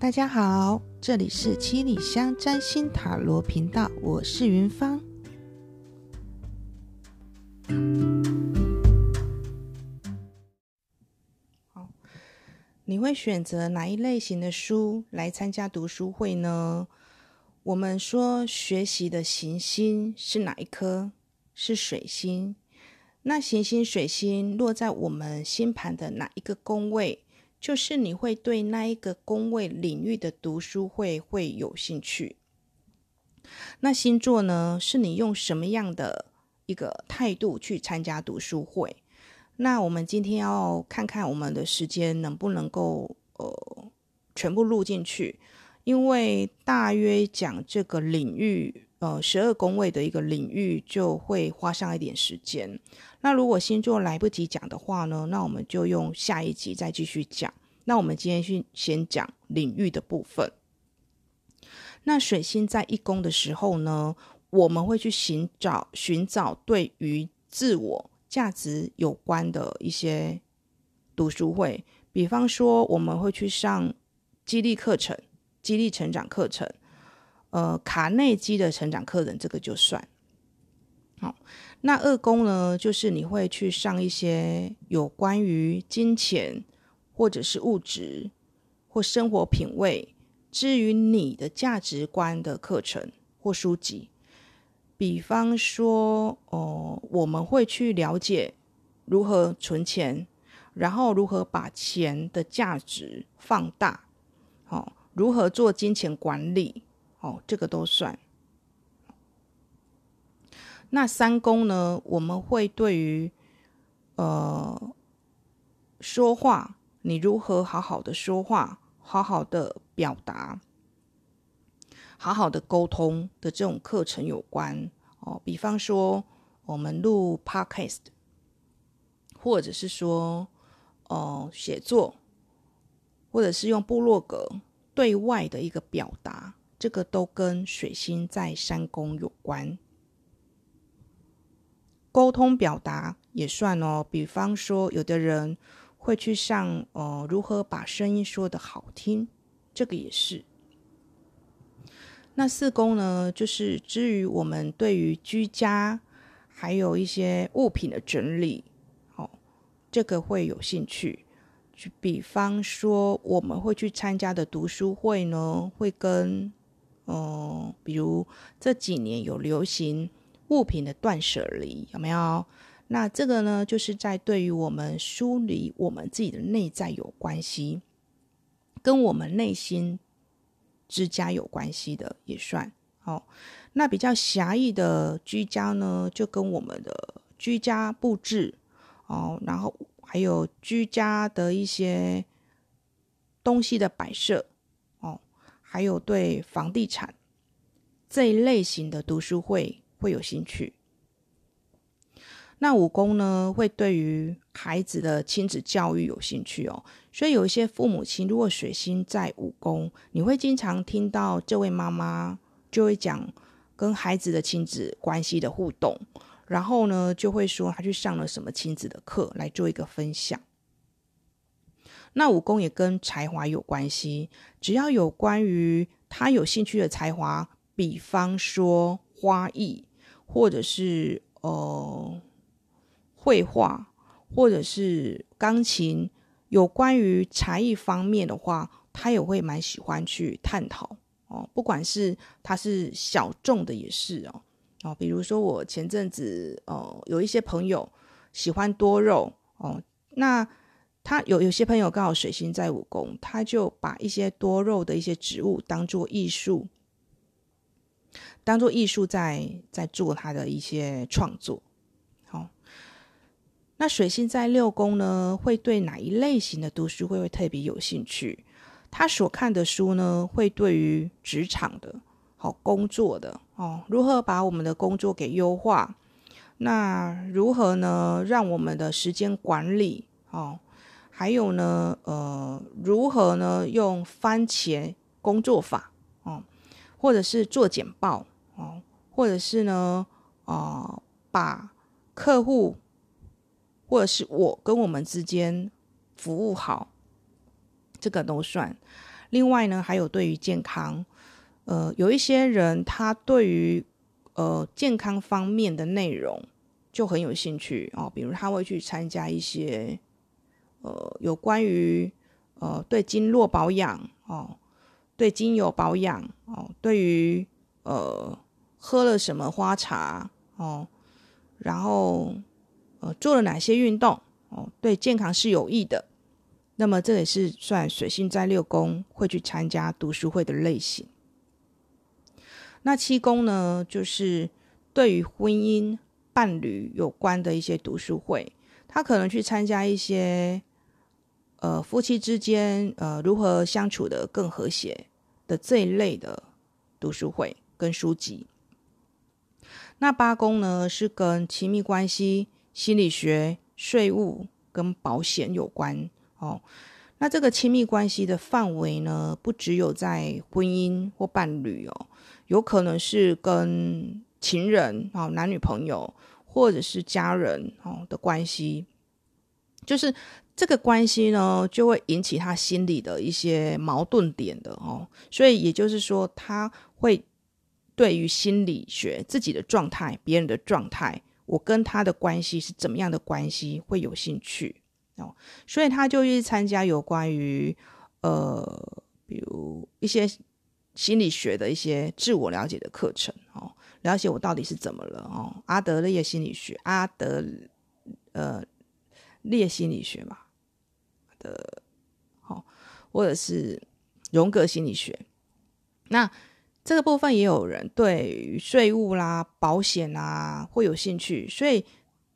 大家好，这里是七里香占星塔罗频道，我是云芳。好，你会选择哪一类型的书来参加读书会呢？我们说学习的行星是哪一颗？是水星。那行星水星落在我们星盘的哪一个宫位，就是你会对那一个宫位领域的读书会会有兴趣。那星座呢，是你用什么样的一个态度去参加读书会？那我们今天要看看我们的时间能不能够呃全部录进去，因为大约讲这个领域。呃，十二宫位的一个领域就会花上一点时间。那如果星座来不及讲的话呢，那我们就用下一集再继续讲。那我们今天去先讲领域的部分。那水星在一宫的时候呢，我们会去寻找寻找对于自我价值有关的一些读书会，比方说我们会去上激励课程、激励成长课程。呃，卡内基的成长课程，这个就算。好，那二宫呢，就是你会去上一些有关于金钱或者是物质或生活品味，至于你的价值观的课程或书籍。比方说，哦、我们会去了解如何存钱，然后如何把钱的价值放大，好、哦，如何做金钱管理。哦，这个都算。那三宫呢？我们会对于呃说话，你如何好好的说话，好好的表达，好好的沟通的这种课程有关哦。比方说，我们录 Podcast，或者是说哦、呃、写作，或者是用部落格对外的一个表达。这个都跟水星在三宫有关，沟通表达也算哦。比方说，有的人会去上呃如何把声音说得好听，这个也是。那四宫呢，就是至于我们对于居家还有一些物品的整理，哦，这个会有兴趣。就比方说，我们会去参加的读书会呢，会跟。嗯，比如这几年有流行物品的断舍离，有没有？那这个呢，就是在对于我们梳理我们自己的内在有关系，跟我们内心之家有关系的也算。哦，那比较狭义的居家呢，就跟我们的居家布置哦，然后还有居家的一些东西的摆设。还有对房地产这一类型的读书会会有兴趣。那五宫呢，会对于孩子的亲子教育有兴趣哦。所以有一些父母亲，如果水星在五宫，你会经常听到这位妈妈就会讲跟孩子的亲子关系的互动，然后呢，就会说他去上了什么亲子的课来做一个分享。那武功也跟才华有关系，只要有关于他有兴趣的才华，比方说花艺，或者是呃绘画，或者是钢琴，有关于才艺方面的话，他也会蛮喜欢去探讨哦。不管是他是小众的也是哦哦，比如说我前阵子哦有一些朋友喜欢多肉哦，那。他有有些朋友刚好水星在五宫，他就把一些多肉的一些植物当做艺术，当做艺术在在做他的一些创作。好，那水星在六宫呢，会对哪一类型的读书会会特别有兴趣？他所看的书呢，会对于职场的、好工作的哦，如何把我们的工作给优化？那如何呢，让我们的时间管理哦？还有呢，呃，如何呢？用番茄工作法哦，或者是做简报哦，或者是呢，啊、把客户或者是我跟我们之间服务好，这个都算。另外呢，还有对于健康，呃，有一些人他对于呃健康方面的内容就很有兴趣哦，比如他会去参加一些呃有关于呃对经络保养哦，对精油保养哦，对于呃喝了什么花茶哦，然后呃做了哪些运动哦，对健康是有益的。那么这也是算水星在六宫会去参加读书会的类型。那七宫呢，就是对于婚姻伴侣有关的一些读书会，他可能去参加一些呃夫妻之间呃如何相处得更和谐的这一类的读书会跟书籍。那八宫呢，是跟亲密关系、心理学、税务跟保险有关。哦，那这个亲密关系的范围呢，不只有在婚姻或伴侣哦，有可能是跟情人哦，男女朋友或者是家人哦的关系，就是这个关系呢，就会引起他心里的一些矛盾点的哦，所以也就是说，他会对于心理学自己的状态、别人的状态，我跟他的关系是怎么样的关系，会有兴趣。哦，所以他就去参加有关于呃，比如一些心理学的一些自我了解的课程哦，了解我到底是怎么了哦。阿德勒心理学，阿德呃列心理学嘛的，哦，或者是荣格心理学。那这个部分也有人对于税务啦、保险啊会有兴趣，所以。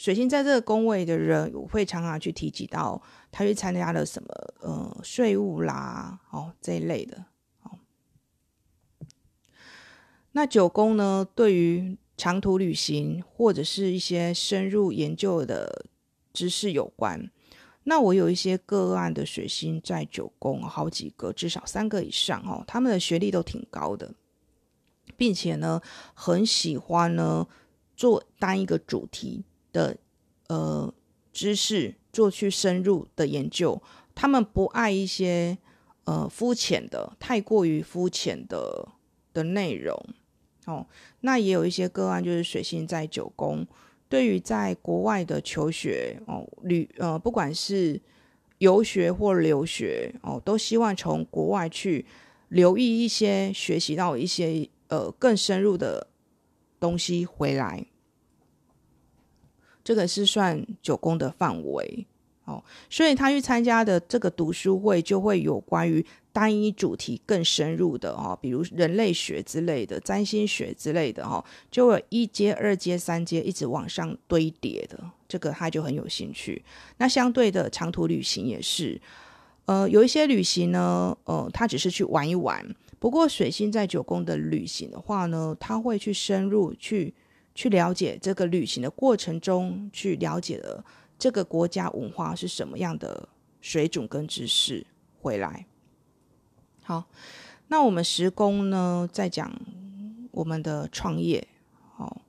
水星在这个宫位的人，我会常常去提及到他去参加了什么，呃，税务啦，哦这一类的，哦。那九宫呢，对于长途旅行或者是一些深入研究的知识有关。那我有一些个案的水星在九宫，好几个，至少三个以上哦，他们的学历都挺高的，并且呢，很喜欢呢做单一个主题。的呃知识做去深入的研究，他们不爱一些呃肤浅的、太过于肤浅的的内容哦。那也有一些个案，就是水星在九宫，对于在国外的求学哦旅呃，不管是游学或留学哦，都希望从国外去留意一些学习到一些呃更深入的东西回来。这个是算九宫的范围哦，所以他去参加的这个读书会就会有关于单一主题更深入的哦，比如人类学之类的、占星学之类的哈，就有一阶、二阶、三阶一直往上堆叠的，这个他就很有兴趣。那相对的长途旅行也是，呃，有一些旅行呢，呃，他只是去玩一玩。不过水星在九宫的旅行的话呢，他会去深入去。去了解这个旅行的过程中，去了解了这个国家文化是什么样的水准跟知识回来。好，那我们十宫呢，在讲我们的创业。好，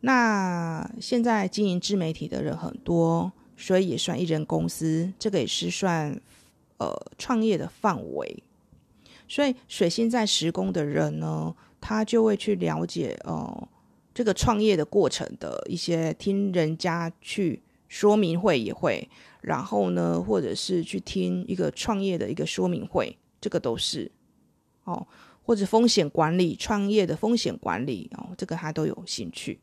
那现在经营自媒体的人很多，所以也算一人公司，这个也是算呃创业的范围。所以水星在十宫的人呢，他就会去了解哦。呃这个创业的过程的一些听人家去说明会也会，然后呢，或者是去听一个创业的一个说明会，这个都是哦，或者风险管理，创业的风险管理哦，这个他都有兴趣。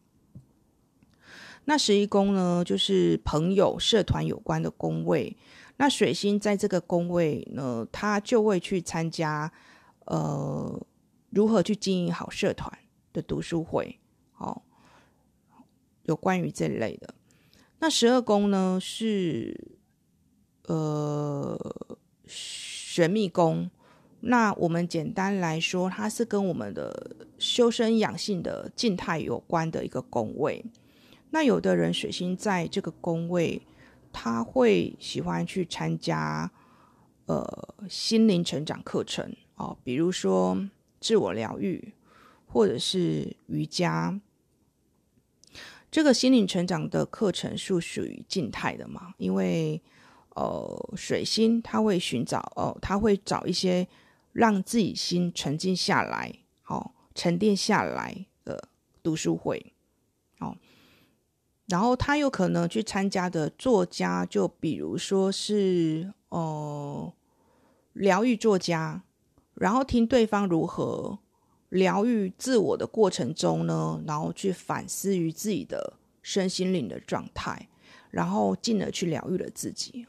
那十一宫呢，就是朋友、社团有关的宫位。那水星在这个宫位呢，他就会去参加呃，如何去经营好社团的读书会。哦，有关于这类的，那十二宫呢是呃玄秘宫。那我们简单来说，它是跟我们的修身养性的静态有关的一个宫位。那有的人水星在这个宫位，他会喜欢去参加呃心灵成长课程哦，比如说自我疗愈。或者是瑜伽，这个心灵成长的课程是属于静态的嘛？因为，呃水星，他会寻找哦，他会找一些让自己心沉静下来，好、哦、沉淀下来的读书会，哦，然后他有可能去参加的作家，就比如说是哦、呃、疗愈作家，然后听对方如何疗愈自我的过程中呢，然后去反思于自己的身心灵的状态。然后进而去疗愈了自己。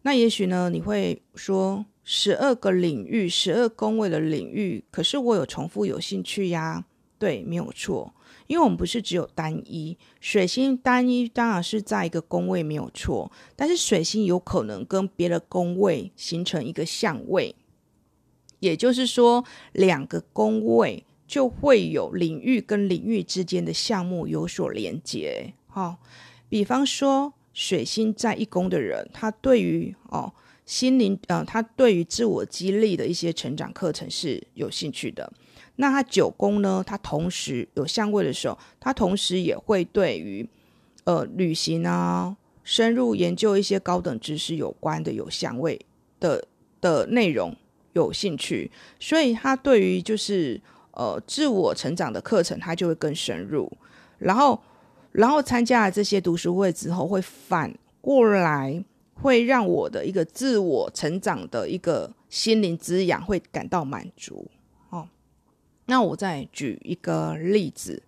那也许呢，你会说十二个领域，十二宫位的领域，可是我有重复有兴趣呀？对，没有错，因为我们不是只有单一水星，单一当然是在一个宫位没有错，但是水星有可能跟别的宫位形成一个相位，也就是说两个宫位。就会有领域跟领域之间的项目有所连接，哈、哦。比方说，水星在一宫的人，他对于哦心灵，呃，他对于自我激励的一些成长课程是有兴趣的。那他九宫呢，他同时有相位的时候，他同时也会对于呃旅行啊、深入研究一些高等知识有关的有相位的的内容有兴趣，所以他对于就是。呃，自我成长的课程，他就会更深入。然后，然后参加了这些读书会之后，会反过来会让我的一个自我成长的一个心灵滋养会感到满足。哦，那我再举一个例子：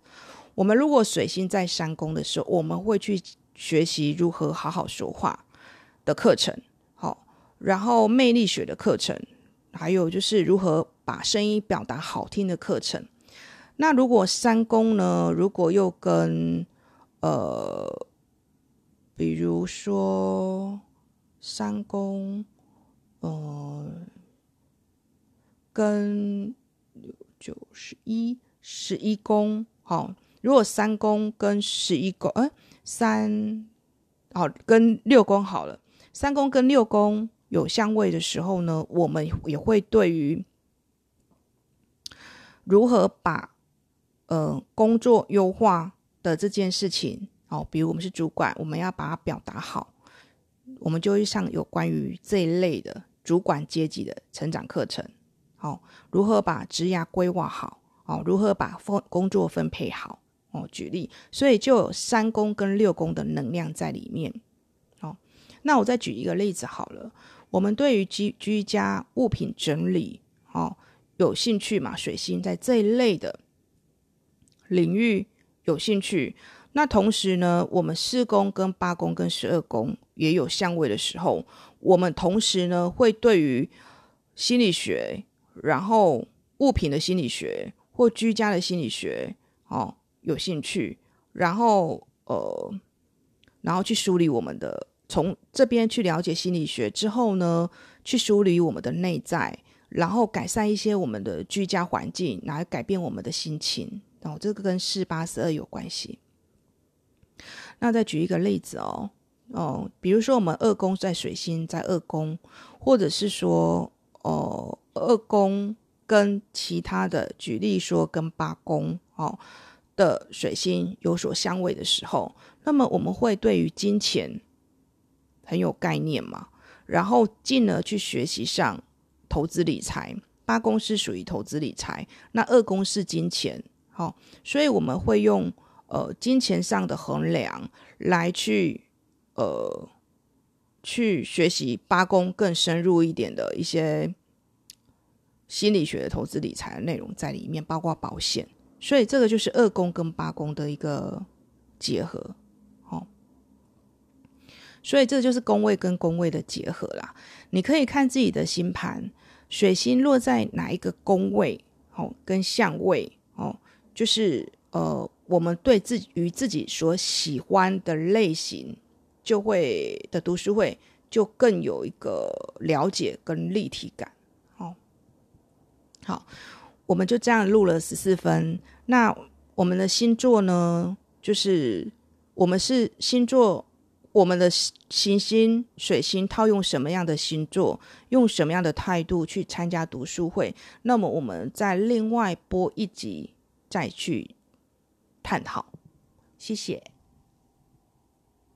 我们如果水星在三宫的时候，我们会去学习如何好好说话的课程。好，然后魅力学的课程，还有就是如何。把声音表达好听的课程，那如果三宫呢？如果又跟呃，比如说三宫，呃，跟九十一十一宫，好，如果三宫跟十一宫，哎，三好跟六宫好了，三宫跟六宫有相位的时候呢，我们也会对于。如何把呃工作优化的这件事情，哦，比如我们是主管，我们要把它表达好，我们就会上有关于这一类的主管阶级的成长课程，哦，如何把职涯规划好，哦，如何把分工作分配好，哦，举例，所以就有三宫跟六宫的能量在里面，哦，那我再举一个例子好了，我们对于居居家物品整理，哦。有兴趣嘛？水星在这一类的领域有兴趣。那同时呢，我们四宫跟八宫跟十二宫也有相位的时候，我们同时呢会对于心理学，然后物品的心理学或居家的心理学哦有兴趣。然后呃，然后去梳理我们的，从这边去了解心理学之后呢，去梳理我们的内在。然后改善一些我们的居家环境，来改变我们的心情。哦，这个跟四八十二有关系。那再举一个例子哦，哦，比如说我们二宫在水星在二宫，或者是说，哦，二宫跟其他的，举例说跟八宫哦的水星有所相位的时候，那么我们会对于金钱很有概念嘛，然后进而去学习上。投资理财，八宫是属于投资理财，那二宫是金钱，好、哦，所以我们会用呃金钱上的衡量来去呃去学习八宫更深入一点的一些心理学的投资理财的内容在里面，包括保险，所以这个就是二宫跟八宫的一个结合，所以这就是宫位跟宫位的结合啦，你可以看自己的星盘。水星落在哪一个宫位，哦，跟相位，哦，就是呃，我们对自己与自己所喜欢的类型，就会的读书会就更有一个了解跟立体感，哦，好，我们就这样录了十四分。那我们的星座呢，就是我们是星座。我们的行星水星套用什么样的星座，用什么样的态度去参加读书会？那么我们再另外播一集再去探讨。谢谢。